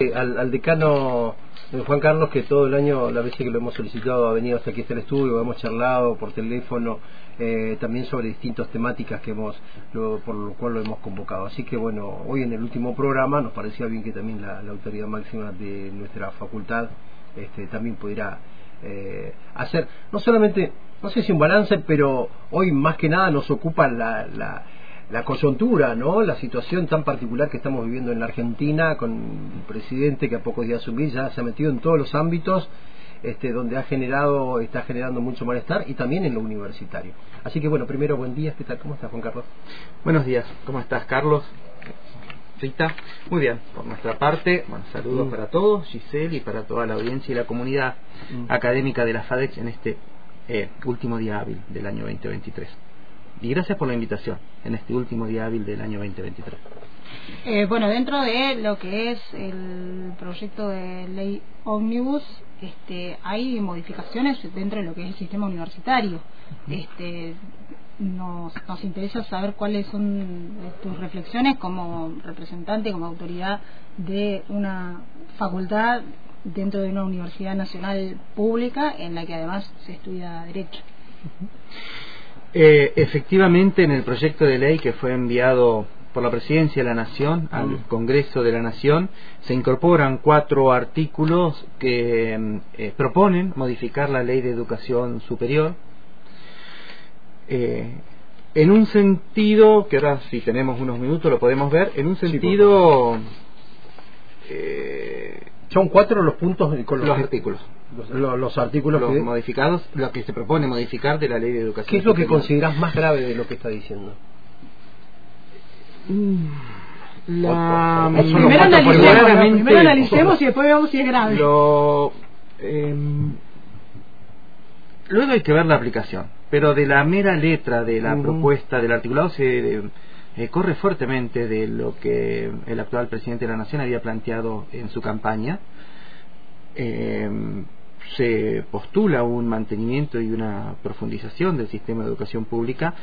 Eh, al, decano eh, Juan Carlos, que todo el año, la vez que lo hemos solicitado, ha venido hasta aquí hasta el estudio, hemos charlado por teléfono, eh, también sobre distintas temáticas que hemos, por lo cual lo hemos convocado. Así que bueno, hoy en el último programa nos parecía bien que también la, autoridad máxima de nuestra facultad este, también pudiera hacer, no solamente, no sé si un balance, pero hoy más que nada nos ocupa la la coyuntura, ¿no? La situación tan particular que estamos viviendo en la Argentina con el presidente que a pocos días asumir ya se ha metido en todos los ámbitos este, donde ha generado, está generando mucho malestar y también en lo universitario. Así que bueno, primero buen día, ¿qué tal? ¿Cómo estás Juan Carlos? Buenos días, ¿cómo estás Carlos? Rita, muy bien, por nuestra parte, bueno, saludos mm. para todos, Giselle y para toda la audiencia y la comunidad mm. académica de la FADEX en este eh, último día hábil del año 2023 y gracias por la invitación en este último día hábil del año 2023. Eh, bueno, dentro de lo que es el proyecto de ley Omnibus, este, hay modificaciones dentro de lo que es el sistema universitario. Este, nos, nos interesa saber cuáles son tus reflexiones como representante, como autoridad de una facultad dentro de una universidad nacional pública en la que además se estudia Derecho. Eh, efectivamente, en el proyecto de ley que fue enviado por la Presidencia de la Nación al mm. Congreso de la Nación, se incorporan cuatro artículos que mm, eh, proponen modificar la Ley de Educación Superior. Eh, en un sentido, que ahora si tenemos unos minutos lo podemos ver, en un sentido... Son cuatro los puntos con los artículos los, artículos modificados, lo que se propone modificar de la ley de educación. ¿Qué es lo que consideras más grave de lo que está diciendo? Mm, la... Primero, analicemos, primero analicemos y después veamos si es grave. Lo, em, luego hay que ver la aplicación, pero de la mera letra de la propuesta del articulado se eh, corre fuertemente de lo que el actual presidente de la Nación había planteado en su campaña. Eh, se postula un mantenimiento y una profundización del sistema de educación pública,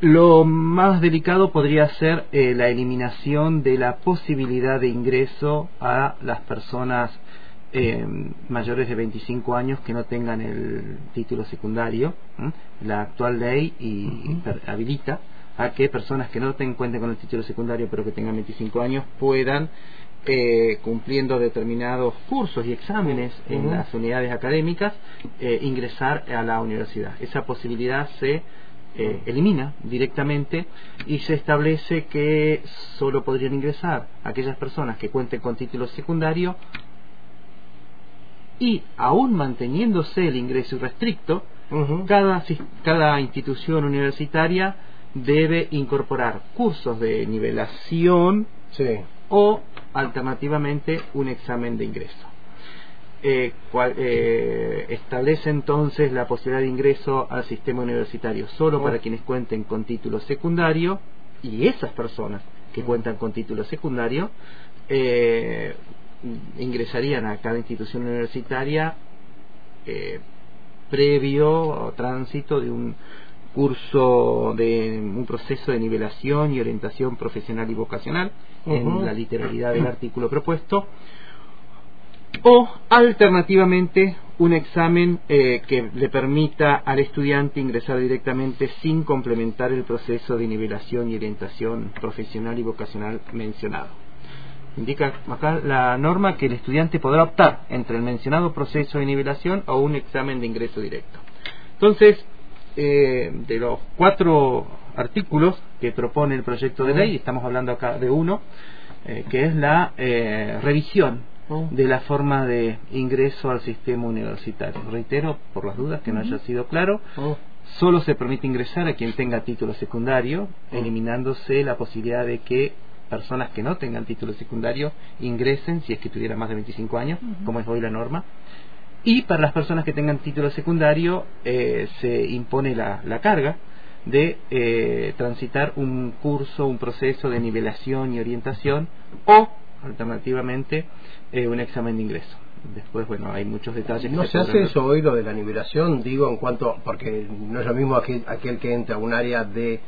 lo más delicado podría ser eh, la eliminación de la posibilidad de ingreso a las personas eh, mayores de 25 años que no tengan el título secundario. La actual ley y habilita a que personas que no ten, cuenten con el título secundario pero que tengan 25 años puedan eh, cumpliendo determinados cursos y exámenes en las unidades académicas, eh, ingresar a la universidad. Esa posibilidad se eh, elimina directamente y se establece que solo podrían ingresar aquellas personas que cuenten con título secundario y aún manteniéndose el ingreso irrestricto, cada, cada institución universitaria debe incorporar cursos de nivelación o alternativamente un examen de ingreso. Eh, eh, establece entonces la posibilidad de ingreso al sistema universitario solo para quienes cuenten con título secundario y esas personas que cuentan con título secundario eh, ingresarían a cada institución universitaria previo tránsito de un curso de un proceso de nivelación y orientación profesional y vocacional en la literalidad del artículo propuesto o alternativamente un examen eh, que le permita al estudiante ingresar directamente sin complementar el proceso de nivelación y orientación profesional y vocacional mencionado. Indica acá la norma que el estudiante podrá optar entre el mencionado proceso de nivelación o un examen de ingreso directo. Entonces, eh, de los cuatro artículos que propone el proyecto de ley, estamos hablando acá de uno, eh, que es la eh, revisión de la forma de ingreso al sistema universitario. Reitero, por las dudas, que no haya sido claro, solo se permite ingresar a quien tenga título secundario, eliminándose la posibilidad de que personas que no tengan título secundario ingresen, si es que tuvieran más de 25 años, como es hoy la norma, y para las personas que tengan título secundario eh, se impone la, la carga de eh, transitar un curso, un proceso de nivelación y orientación o, alternativamente, eh, un examen de ingreso. después, bueno, hay muchos detalles. ¿No se, hace eso hoy, lo de la nivelación? Digo, en cuanto, porque no es lo mismo aquel, aquel que entra a un área de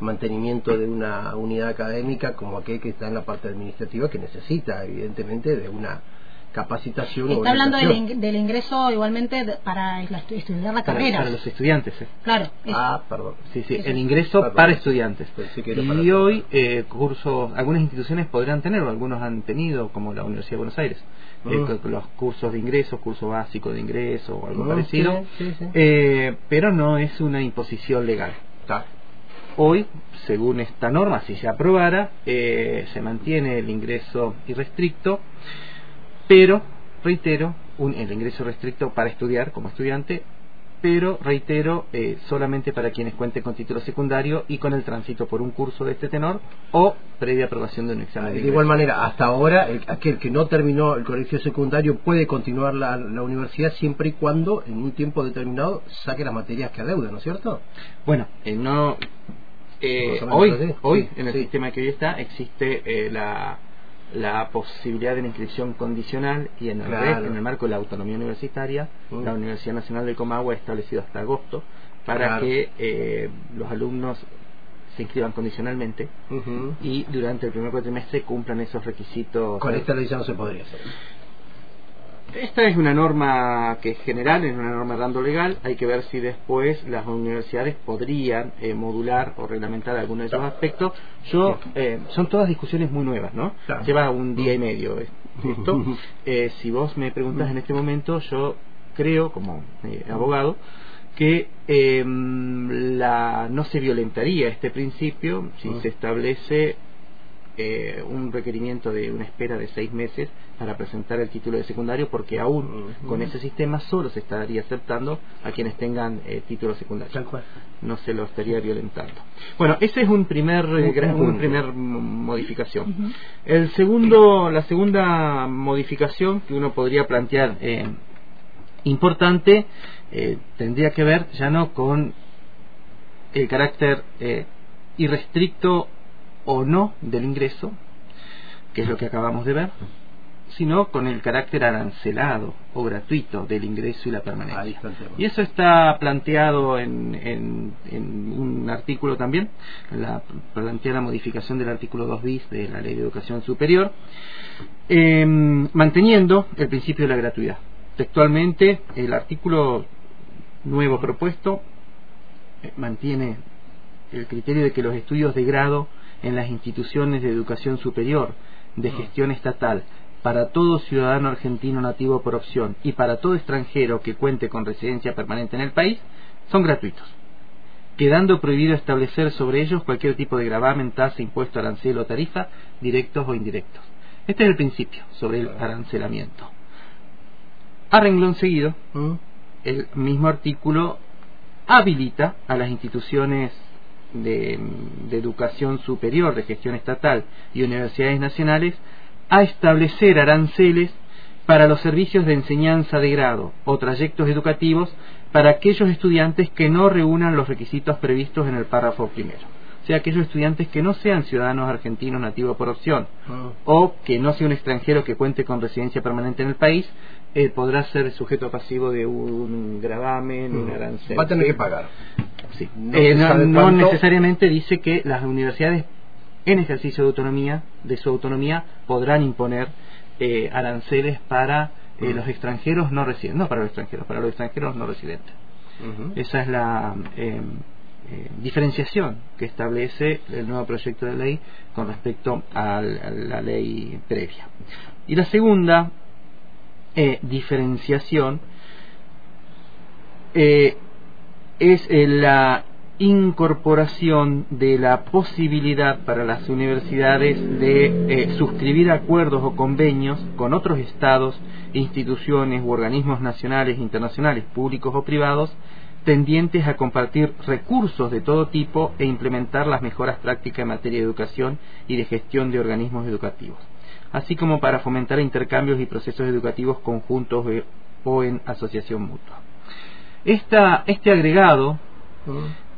mantenimiento de una unidad académica como aquel que está en la parte administrativa que necesita, evidentemente, de una capacitación. Está hablando del, ingreso igualmente para estudiar la carrera. Para los estudiantes. ¿eh? Claro. Ah, perdón. Sí, sí, el ingreso para estudiantes. y hoy eh, cursos, algunas instituciones podrán tener, o algunos han tenido, como la Universidad de Buenos Aires, eh, ah. los cursos de ingreso, curso básico de ingreso o algo ah, parecido, eh, pero no es una imposición legal. Hoy, según esta norma, si se aprobara, se mantiene el ingreso irrestricto pero, reitero, un, el ingreso restricto para estudiar como estudiante, pero, reitero, eh, solamente para quienes cuenten con título secundario y con el tránsito por un curso de este tenor o previa aprobación de un examen. De, igual manera, hasta ahora, aquel que no terminó el colegio secundario puede continuar la, universidad siempre y cuando, en un tiempo determinado, saque las materias que adeuda, ¿no es cierto? Bueno, eh, no. Eh, hoy, hoy en el sistema que hoy está, existe la la posibilidad de la inscripción condicional y en el, en el marco de la autonomía universitaria, la Universidad Nacional de Comagua ha establecido hasta agosto para que eh, los alumnos se inscriban condicionalmente y durante el primer cuatrimestre cumplan esos requisitos. Con esta ley ya no se podría hacer. Esta es una norma que es general, es una norma dando legal. Hay que ver si después las universidades podrían eh, modular o reglamentar algunos de esos aspectos. Yo, eh, son todas discusiones muy nuevas, ¿no? Lleva un día y medio esto. Eh, si vos me preguntas en este momento, yo creo, como abogado, que em, la, no se violentaría este principio si se establece eh, un requerimiento de una espera de seis meses para presentar el título de secundario porque aún con ese sistema solo se estaría aceptando a quienes tengan eh, título secundario. No se lo estaría violentando. Bueno ese es un primer eh, un primer modificación. El segundo la segunda modificación que uno podría plantear importante tendría que ver ya no con el carácter irrestricto o no del ingreso, que es lo que acabamos de ver, sino con el carácter arancelado o gratuito del ingreso y la permanencia. Y eso está planteado en, en, un artículo también, la, plantea la modificación del artículo 2 bis de la Ley de Educación Superior, em, manteniendo el principio de la gratuidad. Textualmente, el artículo nuevo propuesto eh, mantiene el criterio de que los estudios de grado en las instituciones de educación superior de gestión estatal para todo ciudadano argentino nativo por opción y para todo extranjero que cuente con residencia permanente en el país son gratuitos, quedando prohibido establecer sobre ellos cualquier tipo de gravamen, tasa, impuesto, arancel o tarifa, directos o indirectos. Este es el principio sobre el arancelamiento. A renglón seguido, ¿Mm? el mismo artículo habilita a las instituciones de, Educación Superior, de Gestión Estatal y universidades nacionales a establecer aranceles para los servicios de enseñanza de grado o trayectos educativos para aquellos estudiantes que no reúnan los requisitos previstos en el párrafo primero. Sea, aquellos estudiantes que no sean ciudadanos argentinos nativos por opción ah. o que no sea un extranjero que cuente con residencia permanente en el país, eh, podrá ser sujeto pasivo de un gravamen, un mm. arancel. Va a tener que pagar. No, eh, necesariamente dice que las universidades en ejercicio de autonomía, de su autonomía, podrán imponer eh, aranceles para mm. los extranjeros no residentes, no para los extranjeros, para los extranjeros no residentes. Esa es la diferenciación que establece el nuevo proyecto de ley con respecto a la ley previa. Y la segunda e diferenciación eh, es eh, la incorporación de la posibilidad para las universidades de eh, suscribir acuerdos o convenios con otros estados, instituciones u organismos nacionales internacionales, públicos o privados, tendientes a compartir recursos de todo tipo e implementar las mejoras prácticas en materia de educación y de gestión de organismos educativos así como para fomentar intercambios y procesos educativos conjuntos o en asociación mutua. este agregado,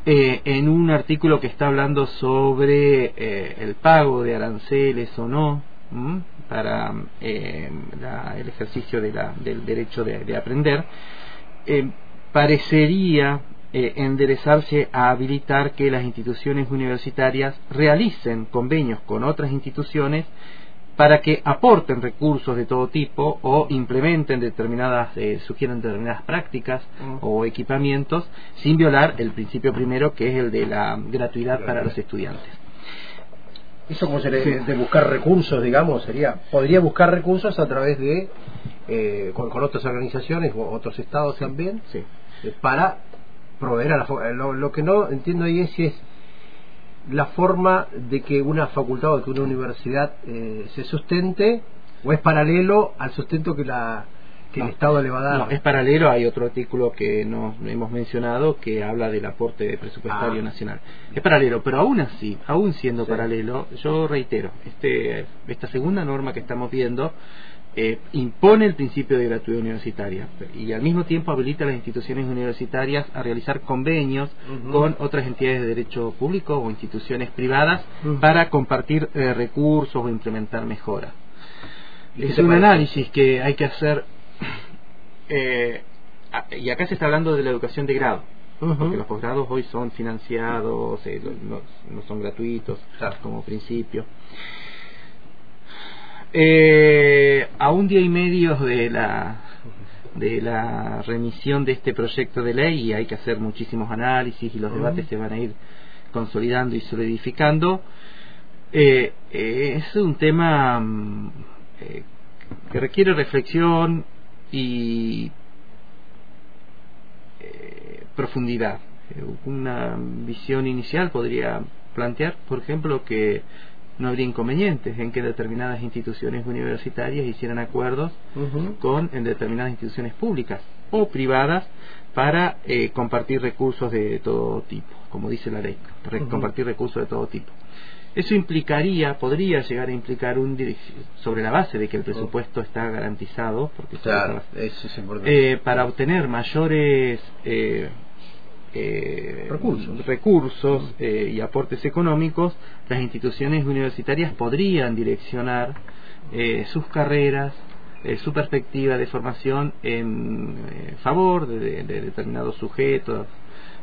eh, en un artículo que está hablando sobre eh, el pago de aranceles o no, para eh, el ejercicio de la, del derecho de, aprender, eh, parecería enderezarse a habilitar que las instituciones universitarias realicen convenios con otras instituciones para que aporten recursos de todo tipo o implementen determinadas, eh, sugieran determinadas prácticas mm. o equipamientos sin violar el principio primero que es el de la gratuidad para los estudiantes. Eso como se le, de buscar recursos, digamos, sería, podría buscar recursos a través de, eh, con, otras organizaciones o otros estados también, sí. Para proveer a la... Lo, lo que no entiendo ahí es si es la forma de que una facultad o que una universidad eh, se sustente o es paralelo al sustento que la que el Estado le va a dar. No, es paralelo, hay otro artículo que no hemos mencionado que habla del aporte presupuestario ah. nacional. Es paralelo, pero aún así, aún siendo paralelo, yo reitero, este, esta segunda norma que estamos viendo eh, impone el principio de gratuidad universitaria y al mismo tiempo habilita a las instituciones universitarias a realizar convenios con otras entidades de derecho público o instituciones privadas para compartir eh, recursos o implementar mejoras. Es un análisis que hay que hacer, eh, y acá se está hablando de la educación de grado, porque los posgrados hoy son financiados, no, son gratuitos como principio. Eh, a un día y medio de la de la remisión de este proyecto de ley y hay que hacer muchísimos análisis y los debates se van a ir consolidando y solidificando eh, eh, es un tema mm, que requiere reflexión y profundidad. Una visión inicial podría plantear por ejemplo que no habría inconvenientes en que determinadas instituciones universitarias hicieran acuerdos con en determinadas instituciones públicas o privadas para eh, compartir recursos de todo tipo, como dice la ley, compartir recursos de todo tipo. Eso implicaría, podría llegar a implicar un sobre la base de que el presupuesto está garantizado, porque eh, para obtener mayores eh, eh, recursos, eh, y aportes económicos, las instituciones universitarias podrían direccionar eh, sus carreras, su perspectiva de formación en favor de, determinados sujetos,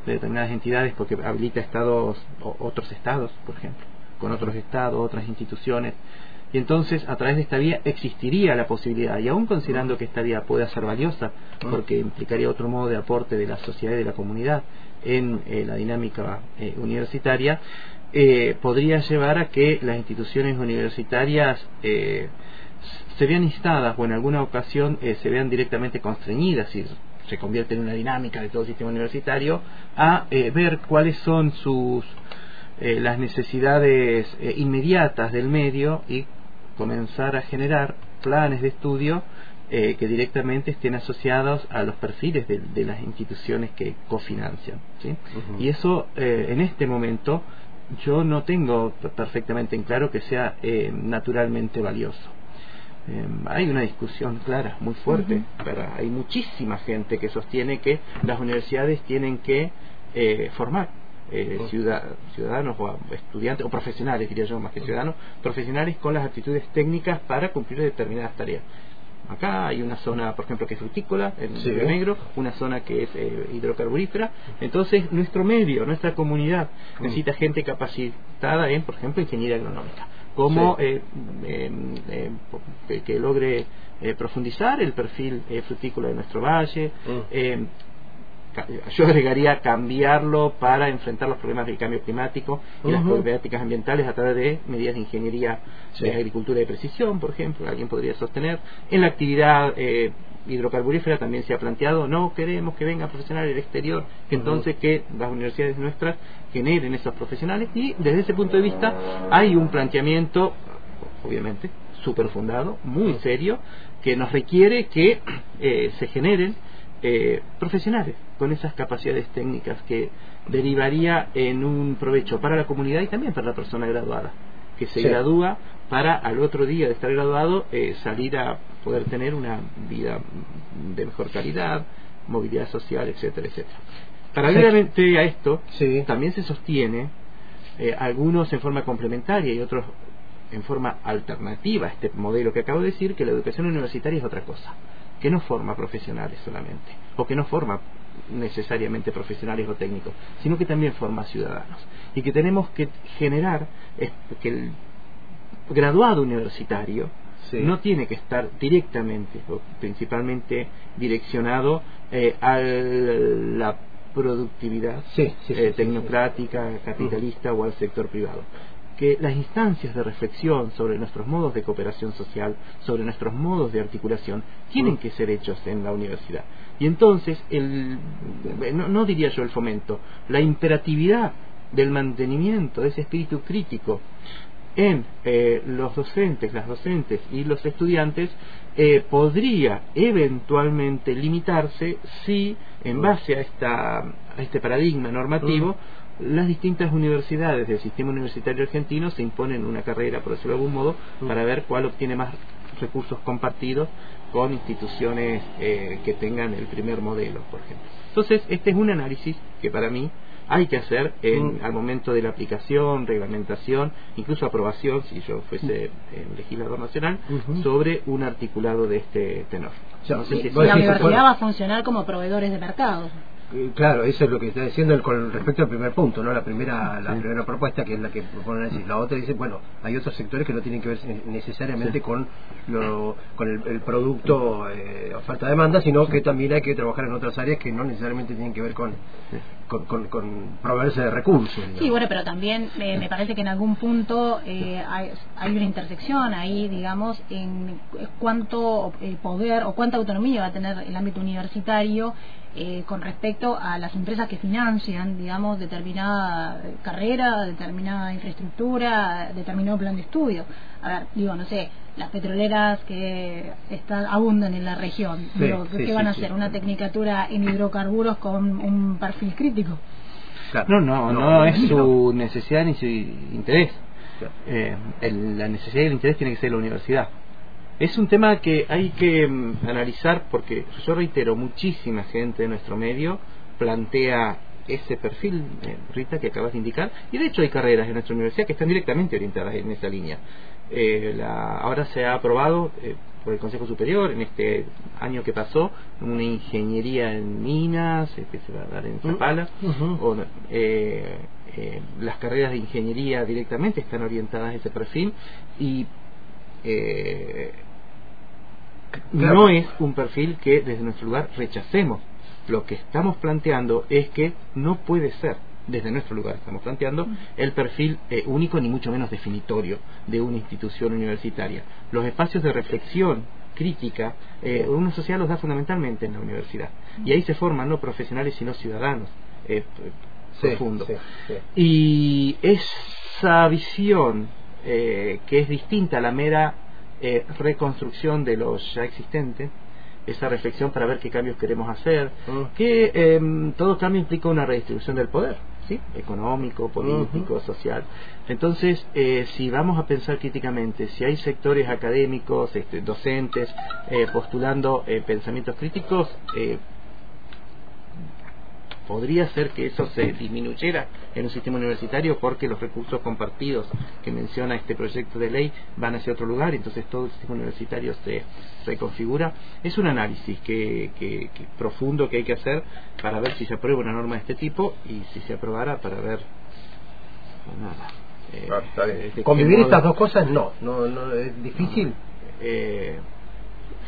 de determinadas entidades, porque habilita estados, otros estados, por ejemplo, con otros estados, otras instituciones. Y entonces, a través de esta vía existiría la posibilidad, y aún considerando que esta vía pueda ser valiosa, porque implicaría otro modo de aporte de la sociedad y de la comunidad, en eh, la dinámica eh, universitaria, eh, podría llevar a que las instituciones universitarias se vean instadas o en alguna ocasión se vean directamente constreñidas y se convierte en una dinámica de todo el sistema universitario a ver cuáles son sus las necesidades inmediatas del medio y comenzar a generar planes de estudio eh, que directamente estén asociados a los perfiles de, las instituciones que cofinancian. ¿sí? Y eso eh, en este momento yo no tengo perfectamente en claro que sea eh, naturalmente valioso. hay una discusión clara, muy fuerte, pero hay muchísima gente que sostiene que las universidades tienen que formar ciudadanos o estudiantes o profesionales, diría yo más que ciudadanos, profesionales con las actitudes técnicas para cumplir determinadas tareas. Acá hay una zona, por ejemplo, que es frutícola, en Río Negro, una zona que es eh, hidrocarburífera. Entonces, nuestro medio, nuestra comunidad mm. necesita gente capacitada en, por ejemplo, ingeniería agronómica. Como eh, em, em, que, logre eh, profundizar el perfil frutícola de nuestro valle, mm. Yo agregaría cambiarlo para enfrentar los problemas del cambio climático y las problemáticas ambientales a través de medidas de ingeniería de agricultura de precisión, por ejemplo, alguien podría sostener. En la actividad eh, hidrocarburífera también se ha planteado, no queremos que venga profesionales del exterior, que entonces que las universidades nuestras generen esos profesionales. Y desde ese punto de vista hay un planteamiento, obviamente, súper fundado, muy serio, que nos requiere que eh, se generen eh, profesionales con esas capacidades técnicas que derivaría en un provecho para la comunidad y también para la persona graduada, que se gradúa para al otro día de estar graduado eh, salir a poder tener una vida de mejor calidad, movilidad social, etcétera, etcétera. Paralelamente a esto, también se sostiene, eh, algunos en forma complementaria y otros en forma alternativa a este modelo que acabo de decir que la educación universitaria es otra cosa, que no forma profesionales solamente, o que no forma necesariamente profesionales o técnicos, sino que también forma ciudadanos. Y que tenemos que generar que el graduado universitario no tiene que estar directamente o principalmente direccionado eh, a la productividad eh, tecnocrática, capitalista o al sector privado que las instancias de reflexión sobre nuestros modos de cooperación social, sobre nuestros modos de articulación, tienen que ser hechos en la universidad. Y entonces, el, no, diría yo el fomento, la imperatividad del mantenimiento de ese espíritu crítico en eh, los docentes, las docentes y los estudiantes eh, podría eventualmente limitarse si, en base a, esta, a este paradigma normativo, las distintas universidades del sistema universitario argentino se imponen una carrera, por decirlo de algún modo, mm. para ver cuál obtiene más recursos compartidos con instituciones eh, que tengan el primer modelo, por ejemplo. Entonces, este es un análisis que para mí hay que hacer en, mm. al momento de la aplicación, reglamentación, incluso aprobación, si yo fuese mm. legislador nacional, sobre un articulado de este tenor. la universidad va a funcionar como proveedores de mercado. Eh, claro, eso es lo que está diciendo con respecto al primer punto, ¿no? La primera la primera propuesta que es la que proponen decir. La otra dice, bueno, hay otros sectores que no tienen que ver necesariamente con lo, con el, producto eh, oferta-demanda, sino que también hay que trabajar en otras áreas que no necesariamente tienen que ver con, con, con, proveerse de recursos. Sí, bueno, pero también eh, me parece que en algún punto eh, hay, hay, una intersección ahí, digamos, en cuánto poder o cuánta autonomía va a tener el ámbito universitario eh, con respecto a las empresas que financian, digamos, determinada carrera, determinada infraestructura, determinado plan de estudio. A ver, digo, no sé, las petroleras que están, abundan en la región, ¿qué van a hacer? ¿Una tecnicatura en hidrocarburos con un perfil crítico? No, no, no, es su necesidad ni su interés. Eh, la necesidad y el interés tiene que ser la universidad. Es un tema que hay que mm, analizar porque yo reitero, muchísima gente de nuestro medio plantea ese perfil, eh, Rita, que acabas de indicar, y de hecho hay carreras en nuestra universidad que están directamente orientadas en esa línea. Eh, ahora se ha aprobado eh, por el Consejo Superior en este año que pasó una ingeniería en minas que se va a dar en mm, Zapala. o, las carreras de ingeniería directamente están orientadas a ese perfil y no es un perfil que desde nuestro lugar rechacemos. Lo que estamos planteando es que no puede ser, desde nuestro lugar estamos planteando, el perfil eh, único ni mucho menos definitorio de una institución universitaria. Los espacios de reflexión crítica, eh, una sociedad los da fundamentalmente en la universidad. Y ahí se forman no profesionales sino ciudadanos. Eh, profundo. Y esa visión que es distinta a la mera eh, reconstrucción de los ya existentes, esa reflexión para ver qué cambios queremos hacer, mm. que em, todo cambio implica una redistribución del poder, ¿sí? económico, político, social. Entonces, eh, si vamos a pensar críticamente, si hay sectores académicos, este, docentes, eh, postulando pensamientos críticos, podría ser que eso se disminuyera en un sistema universitario porque los recursos compartidos que menciona este proyecto de ley van hacia otro lugar, entonces todo el sistema universitario se reconfigura. Es un análisis que, que, profundo que hay que hacer para ver si se aprueba una norma de este tipo y si se aprobara para ver nada. Eh, Convivir estas dos cosas no, no, no es difícil. Eh,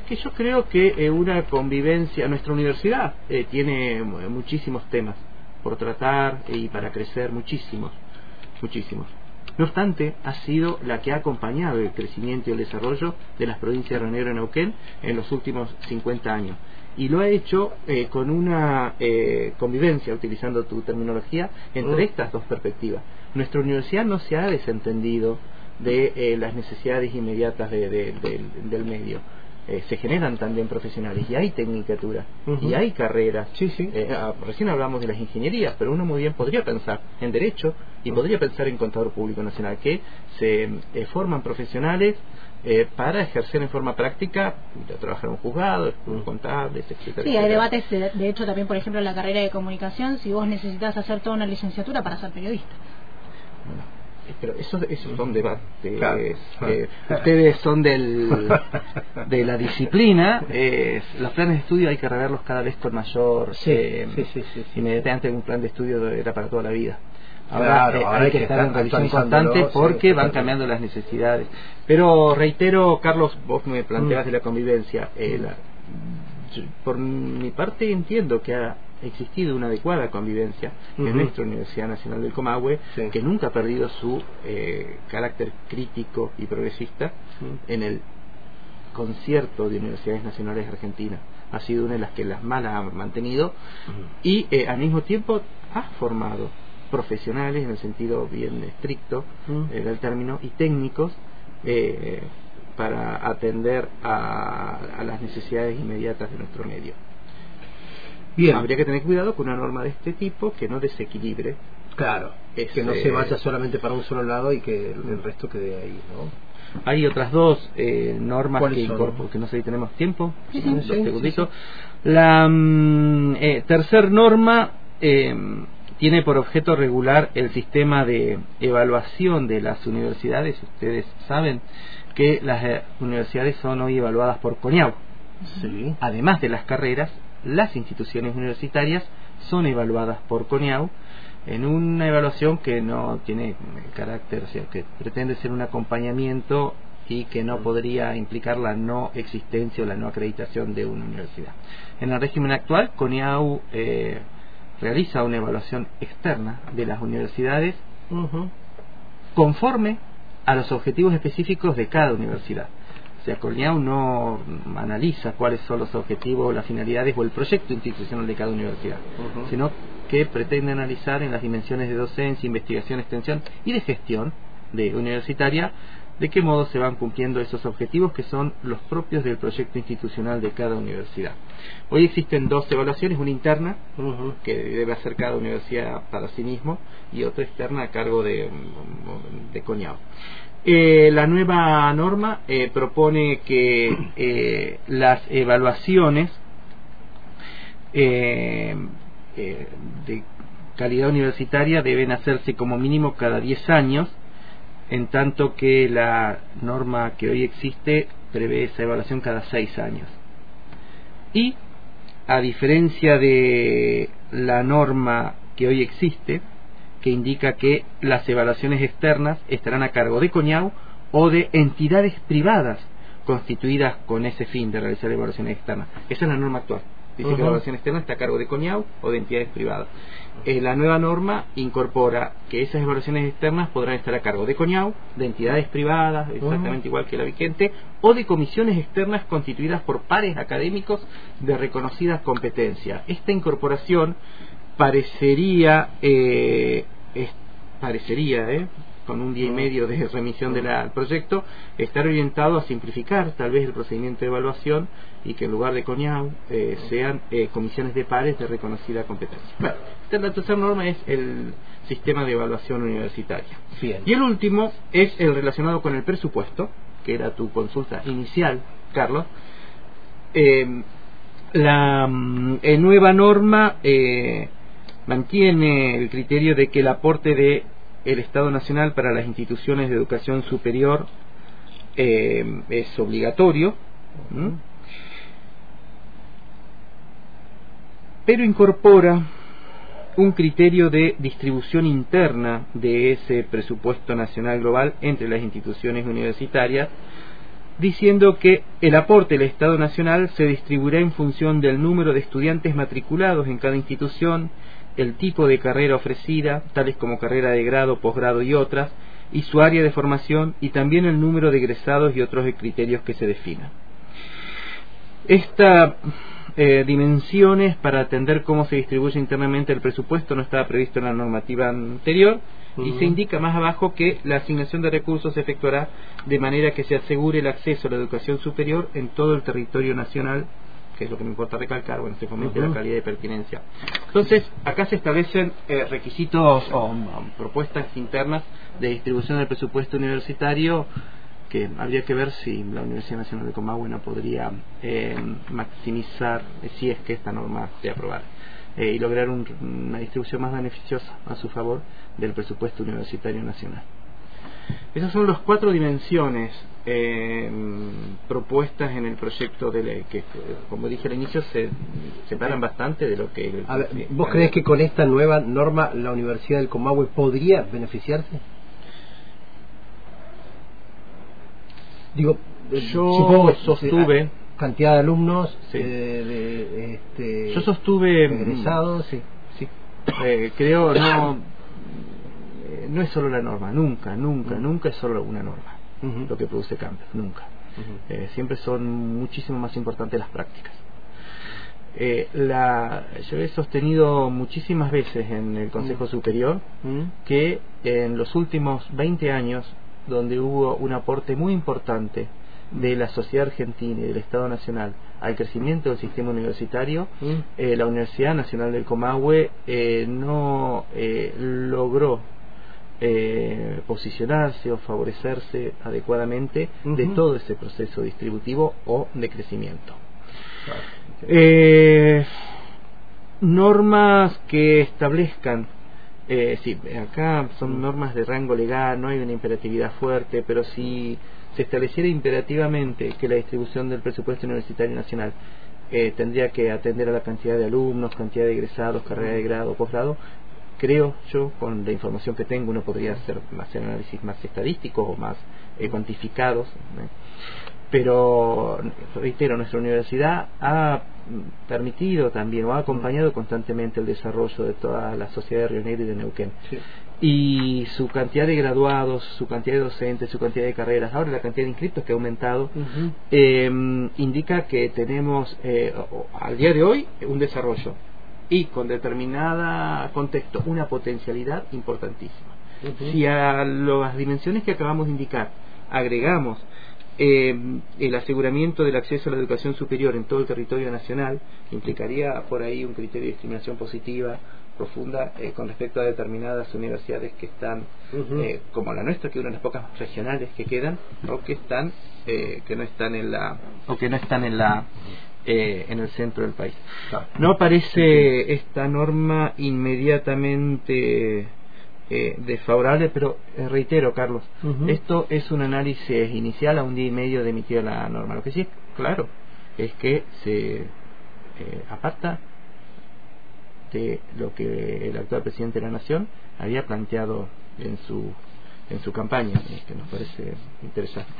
que yo creo que eh, una convivencia, nuestra universidad eh, tiene eh, muchísimos temas por tratar y para crecer, muchísimos, muchísimos. No obstante, ha sido la que ha acompañado el crecimiento y el desarrollo de las provincias de Río y Neuquén en los últimos 50 años. Y lo ha hecho con una convivencia, utilizando tu terminología, entre mm. estas dos perspectivas. Nuestra universidad no se ha desentendido de las necesidades inmediatas del medio eh, se generan también profesionales y hay tecnicatura y hay carreras. Sí, sí. Eh, ah, recién hablamos de las ingenierías, pero uno muy bien podría pensar en derecho y podría pensar en contador público nacional, que se eh, forman profesionales para ejercer en forma práctica, trabajar en un juzgado, en contables, etcétera. Sí, hay debates, de, hecho, también, por ejemplo, en la carrera de comunicación, si vos necesitas hacer toda una licenciatura para ser periodista. Pero esos, esos son debates. Eh, ustedes son del, de la disciplina. Eh, los planes de estudio hay que reverlos cada vez con mayor. Sí, eh, sí, sí. Inmediatamente un plan de estudio era para toda la vida. Ahora, Claro, eh, ahora hay hay que estar en revisión constante porque van cambiando las necesidades. Pero reitero, Carlos, vos me planteas Mm. de la convivencia. eh, la- yo, por mi parte entiendo que ha existido una adecuada convivencia en nuestra Universidad Nacional del Comahue, Sí. que nunca ha perdido su eh, carácter crítico y progresista en el concierto de universidades nacionales argentinas. Ha sido una de las que las malas ha mantenido y eh, al mismo tiempo ha formado profesionales en el sentido bien estricto eh, del término y técnicos eh, para atender a, a las necesidades inmediatas de nuestro medio. Bien, Habría que tener cuidado con una norma de este tipo que no desequilibre. claro, Es, que no se vaya solamente para un solo lado y que el, resto quede ahí, ¿no? Hay otras dos eh, normas ¿Cuáles que son? incorporan, que no sé si tenemos tiempo, Sí, sí, dos sí. La mm, eh, tercer norma eh, tiene por objeto regular el sistema de evaluación de las universidades. Ustedes saben que las eh, universidades son hoy evaluadas por CONIAU. Sí. Además de las carreras, las instituciones universitarias son evaluadas por CONIAU en una evaluación que no tiene carácter, o sea, que pretende ser un acompañamiento y que no podría implicar la no existencia o la no acreditación de una universidad. En el régimen actual, CONIAU eh, realiza una evaluación externa de las universidades conforme a los objetivos específicos de cada universidad. O sea, Corneau no analiza cuáles son los objetivos, las finalidades o el proyecto institucional de cada universidad, sino que pretende analizar en las dimensiones de docencia, investigación, extensión y de gestión de universitaria de qué modo se van cumpliendo esos objetivos que son los propios del proyecto institucional de cada universidad. Hoy existen dos evaluaciones, una interna que debe hacer cada universidad para sí mismo y otra externa a cargo de, de CONIAU. Eh, la nueva norma eh, propone que eh, las evaluaciones eh, de calidad universitaria deben hacerse como mínimo cada 10 años, en tanto que la norma que hoy existe prevé esa evaluación cada 6 años. Y a diferencia de la norma que hoy existe, que indica que las evaluaciones externas estarán a cargo de CONIAU o de entidades privadas constituidas con ese fin de realizar evaluaciones externas. Esa es la norma actual. Dice que la evaluación externa está a cargo de CONIAU o de entidades privadas. Eh, la nueva norma incorpora que esas evaluaciones externas podrán estar a cargo de CONIAU, de entidades privadas, exactamente igual que la vigente, o de comisiones externas constituidas por pares académicos de reconocidas competencias. Esta incorporación parecería, eh, es- parecería, eh, con un día y medio de remisión del proyecto, estar orientado a simplificar tal vez el procedimiento de evaluación y que en lugar de CONIAU eh, sean eh, comisiones de pares de reconocida competencia. Bueno, la tercera norma es el sistema de evaluación universitaria. Bien. Y el último es el relacionado con el presupuesto, que era tu consulta inicial, Carlos. Eh, la mm, nueva norma eh, mantiene el criterio de que el aporte de el Estado Nacional para las instituciones de educación superior eh, es obligatorio, ¿m? pero incorpora un criterio de distribución interna de ese presupuesto nacional global entre las instituciones universitarias, diciendo que el aporte del Estado Nacional se distribuirá en función del número de estudiantes matriculados en cada institución, el tipo de carrera ofrecida, tales como carrera de grado, posgrado y otras, y su área de formación, y también el número de egresados y otros criterios que se definan. Esta eh, dimensiones para atender cómo se distribuye internamente el presupuesto no estaba previsto en la normativa anterior y se indica más abajo que la asignación de recursos se efectuará de manera que se asegure el acceso a la educación superior en todo el territorio nacional que es lo que me importa recalcar, bueno, se fomente la calidad de pertinencia. Entonces, acá se establecen eh, requisitos o um, propuestas internas de distribución del presupuesto universitario que habría que ver si la Universidad Nacional de Comahue no podría eh, maximizar si es que esta norma se aprobara eh, y lograr un- una distribución más beneficiosa a su favor del presupuesto universitario nacional. Esas son las cuatro dimensiones eh, propuestas en el proyecto de ley, que como dije al inicio se separan bastante de lo que... A ver, ¿Vos crees que con esta nueva norma la Universidad del Comahue podría beneficiarse? Digo, yo sostuve... Cantidad de alumnos, Sí. eh, de, este, Yo sostuve... egresados, sí. Sí, eh, creo no eh, no es solo la norma, nunca, nunca, nunca es solo una norma lo que produce cambios, nunca. Eh, siempre son muchísimo más importantes las prácticas. Eh, la, yo he sostenido muchísimas veces en el Consejo Superior ¿Mm? que en los últimos 20 años, donde hubo un aporte muy importante de la sociedad argentina y del Estado Nacional al crecimiento del sistema universitario, ¿Mm? eh, la Universidad Nacional del Comahue eh, no eh, logró eh, posicionarse o favorecerse adecuadamente de todo ese proceso distributivo o de crecimiento. Eh, normas que establezcan, eh, sí, acá son normas de rango legal, no hay una imperatividad fuerte, pero si se estableciera imperativamente que la distribución del presupuesto universitario nacional eh, tendría que atender a la cantidad de alumnos, cantidad de egresados, carrera de grado, posgrado, creo yo, con la información que tengo, uno podría hacer, hacer análisis más estadísticos o más eh, cuantificados. Pero, reitero, nuestra universidad ha permitido también o ha acompañado constantemente el desarrollo de toda la sociedad de Río Negro y de Neuquén. Y su cantidad de graduados, su cantidad de docentes, su cantidad de carreras, ahora la cantidad de inscriptos que ha aumentado, eh, indica que tenemos eh, al día de hoy un desarrollo y con determinada contexto una potencialidad importantísima. Si a las dimensiones que acabamos de indicar agregamos eh, el aseguramiento del acceso a la educación superior en todo el territorio nacional, implicaría por ahí un criterio de discriminación positiva profunda eh, con respecto a determinadas universidades que están, eh, como la nuestra, que es una de las pocas regionales que quedan, o que están, eh, que no están en la, o que no están en la, eh, en el centro del país. Claro. No aparece esta norma inmediatamente eh, desfavorable, pero eh, reitero, Carlos, esto es un análisis inicial a un día y medio de emitir la norma. Lo que sí es claro es que se eh, aparta de lo que el actual presidente de la Nación había planteado en su en su campaña, eh, que nos parece interesante.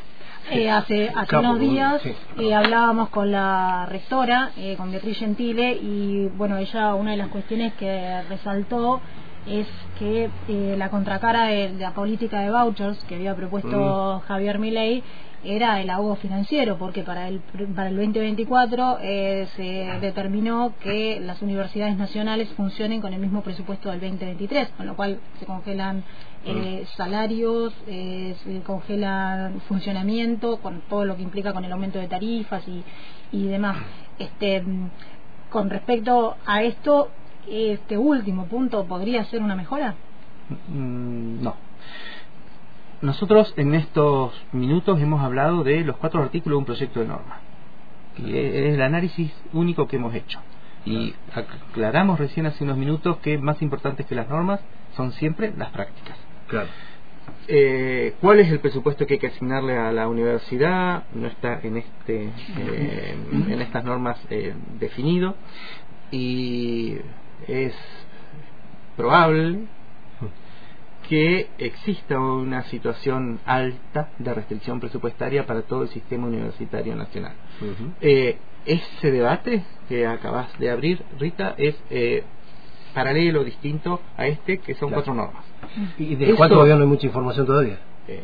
Eh, hace hace unos días sí. eh, hablábamos con la rectora, eh, con Beatriz Gentile, y bueno, ella una de las cuestiones que resaltó es que eh, la contracara de, de la política de vouchers que había propuesto Javier Milei era el ahogo financiero, porque para el, para el 2024 eh, se determinó que las universidades nacionales funcionen con el mismo presupuesto del 2023, con lo cual se congelan eh, salarios, eh, se congela funcionamiento, con todo lo que implica con el aumento de tarifas y, y demás. Este, mm, con respecto a esto, este último punto podría ser una mejora. Mm, No. Nosotros en estos minutos hemos hablado de los cuatro artículos de un proyecto de norma. Y es el análisis único que hemos hecho. Y aclaramos recién hace unos minutos que más importantes que las normas son siempre las prácticas. Claro. Eh, ¿Cuál es el presupuesto que hay que asignarle a la universidad? No está en este eh, en estas normas eh, definido y es probable que exista una situación alta de restricción presupuestaria para todo el sistema universitario nacional. Eh, ese debate que acabas de abrir, Rita, es eh, paralelo, distinto a este, que son Claro. cuatro normas. Y de Eso- cuál todavía no hay mucha información todavía. Eh,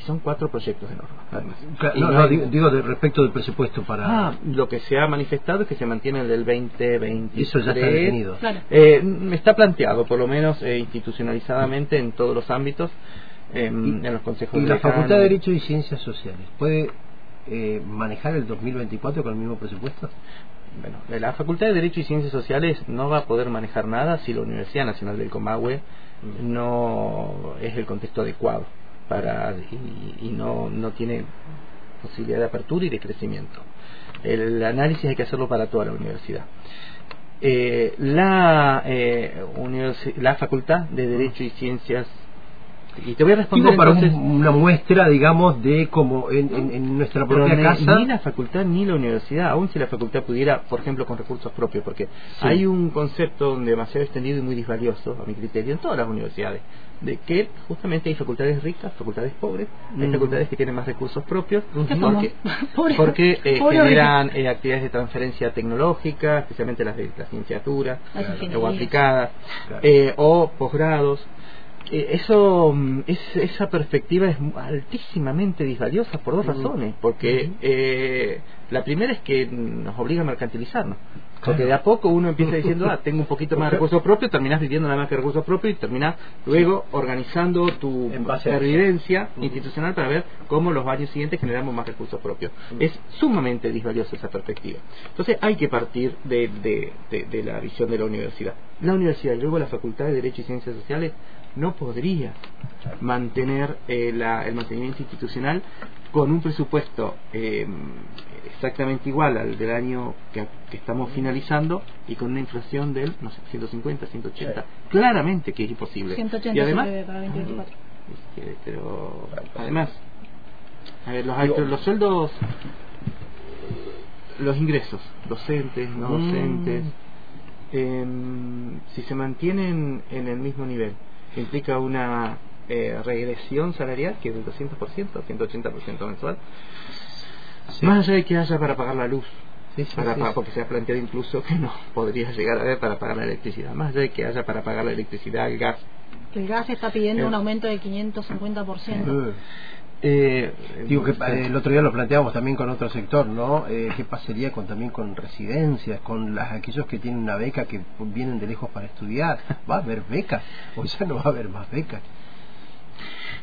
y son cuatro proyectos de norma. además. Claro, Y no, no no, hay- digo, digo de respecto del presupuesto para... Ah, lo que se ha manifestado es que se mantiene el del 2023. Eso ya está definido. Claro. Eh, está planteado, por lo menos eh, institucionalizadamente, en todos los ámbitos, em, en los consejos ¿Y la decanos. Facultad de Derecho y Ciencias Sociales puede eh, manejar el 2024 con el mismo presupuesto? Bueno, la Facultad de Derecho y Ciencias Sociales no va a poder manejar nada si la Universidad Nacional del Comahue no es el contexto adecuado para y, no, no tiene posibilidad de apertura y de crecimiento. El análisis hay que hacerlo para toda la universidad. Eh, la, eh, la Facultad de Derecho y Ciencias Y te voy a responder para entonces, una muestra, digamos, de cómo en, en, nuestra propia casa. Ni la facultad ni la universidad, aun si la facultad pudiera, por ejemplo, con recursos propios, porque hay un concepto demasiado extendido y muy disvalioso, a mi criterio, en todas las universidades, de que justamente hay facultades ricas, facultades pobres, hay mm. facultades que tienen más recursos propios, porque, porque eh, generan eh, actividades de transferencia tecnológica, especialmente las de la cienciatura o aplicadas, eh, o posgrados. Eso mm, es, esa perspectiva es altísimamente disvaliosa por dos razones porque la primera es que nos obliga a mercantilizarnos porque de a poco uno empieza diciendo, ah, tengo un poquito más de recursos propios, terminas viviendo nada más que recursos propios y terminas luego organizando tu supervivencia institucional para ver cómo los años siguientes generamos más recursos propios. Es sumamente disvaliosa esa perspectiva. Entonces hay que partir de, de, la visión de la universidad. La universidad y luego la Facultad de Derecho y Ciencias Sociales no podría mantener eh, el mantenimiento institucional con un presupuesto eh, exactamente igual al del año que, estamos finalizando y con una inflación del, no sé, 150, 180. Claramente que es imposible. 180 y además, para 2024. pero además, a ver, los, los sueldos, los ingresos, docentes, no mm. docentes, em, si se mantienen en el mismo nivel, implica una eh, regresión salarial que es del 200%, 180% mensual. Más allá de que haya para pagar la luz, porque se ha planteado incluso que no podría llegar a haber para pagar la electricidad, más allá de que haya para pagar la electricidad, el gas. El gas está pidiendo un aumento de 550%. Eh, digo que eh, el otro día lo planteamos también con otro sector, ¿no? Eh, ¿Qué pasaría con también con residencias, con las, aquellos que tienen una beca que vienen de lejos para estudiar? ¿Va a haber becas? ¿O ya no va a haber más becas?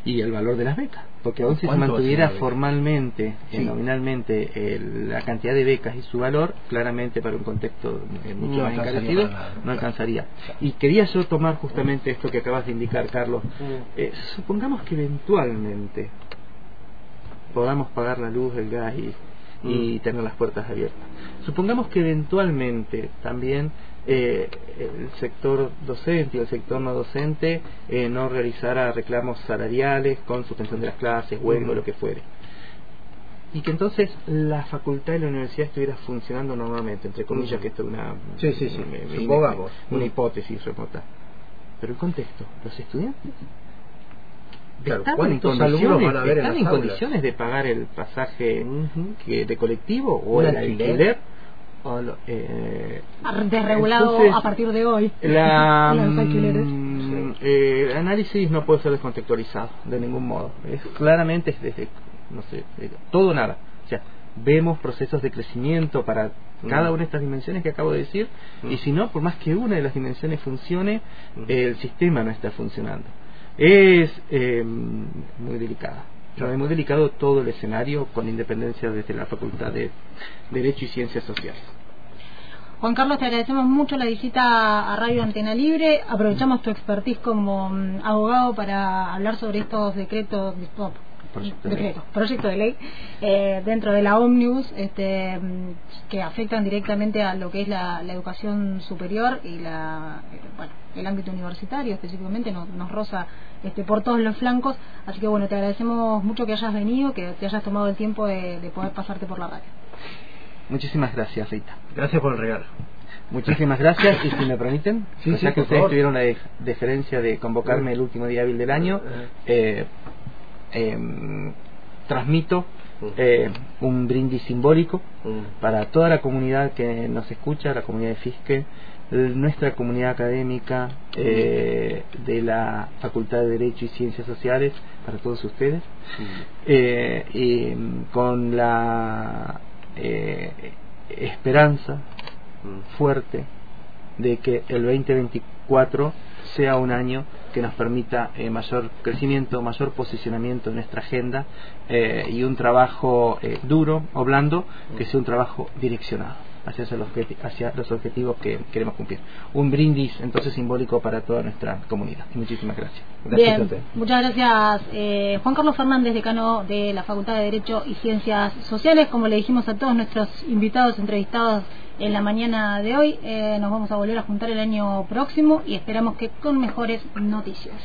y el valor de las becas. Porque aún si se mantuviera formalmente, y nominalmente, la cantidad de becas y su valor, claramente para un contexto eh, mucho más encarecido, no alcanzaría. Y quería yo tomar justamente esto que acabas de indicar, Carlos. Mm. Eh, supongamos que eventualmente podamos pagar la luz, el gas y, y mm. tener las puertas abiertas. Supongamos que eventualmente también eh, el sector docente y el sector no docente eh, no realizara reclamos salariales con suspensión de las clases, huelga o lo que fuere. Y que entonces la facultad y la universidad estuviera funcionando normalmente, entre comillas, que esto es una, una hipótesis remota. Pero el contexto, los estudiantes están en condiciones, están en condiciones de pagar el pasaje que, de colectivo o el alquiler eh, desregulado a partir de hoy. La, mm, eh, el análisis no puede ser descontextualizado de ningún modo. Es claramente es desde, no sé, todo nada. O sea, vemos procesos de crecimiento para cada mm. una de estas dimensiones que acabo de decir, y mm. si no, por más que una de las dimensiones funcione, el sistema no está funcionando. Es eh, muy delicada. Es muy delicado todo el escenario con independencia desde la Facultad de Derecho y Ciencias Sociales. Juan Carlos, te agradecemos mucho la visita a Radio Antena Libre. Aprovechamos tu expertise como mm, abogado para hablar sobre estos decretos, proyecto de ley eh, dentro de la Omnibus este, que afectan directamente a lo que es la, educación superior y la, eh, bueno, el ámbito universitario específicamente nos, nos roza este, por todos los flancos. Así que bueno, te agradecemos mucho que hayas venido, que te hayas tomado el tiempo de, de poder pasarte por la radio. Muchísimas gracias, Rita. Gracias por el regalo. Muchísimas gracias y si me permiten, ya que ustedes tuvieron la deferencia de convocarme el último día hábil del año, eh, em, transmito eh, un brindis simbólico para toda la comunidad que nos escucha, la comunidad de Fisque, nuestra comunidad académica eh, de la Facultad de Derecho y Ciencias Sociales, para todos ustedes, y con la eh, esperanza fuerte de que el 2024 sea un año que nos permita eh, mayor crecimiento, mayor posicionamiento en nuestra agenda eh, y un trabajo duro o blando que sea un trabajo direccionado hacia los, hacia los objetivos que queremos cumplir. Un brindis entonces simbólico para toda nuestra comunidad. muchísimas gracias. Bien, muchas gracias eh, Juan Carlos Fernández, decano de la Facultad de Derecho y Ciencias Sociales. Como le dijimos a todos nuestros invitados entrevistados en la mañana de hoy, eh, nos vamos a volver a juntar el año próximo y esperamos que con mejores noticias.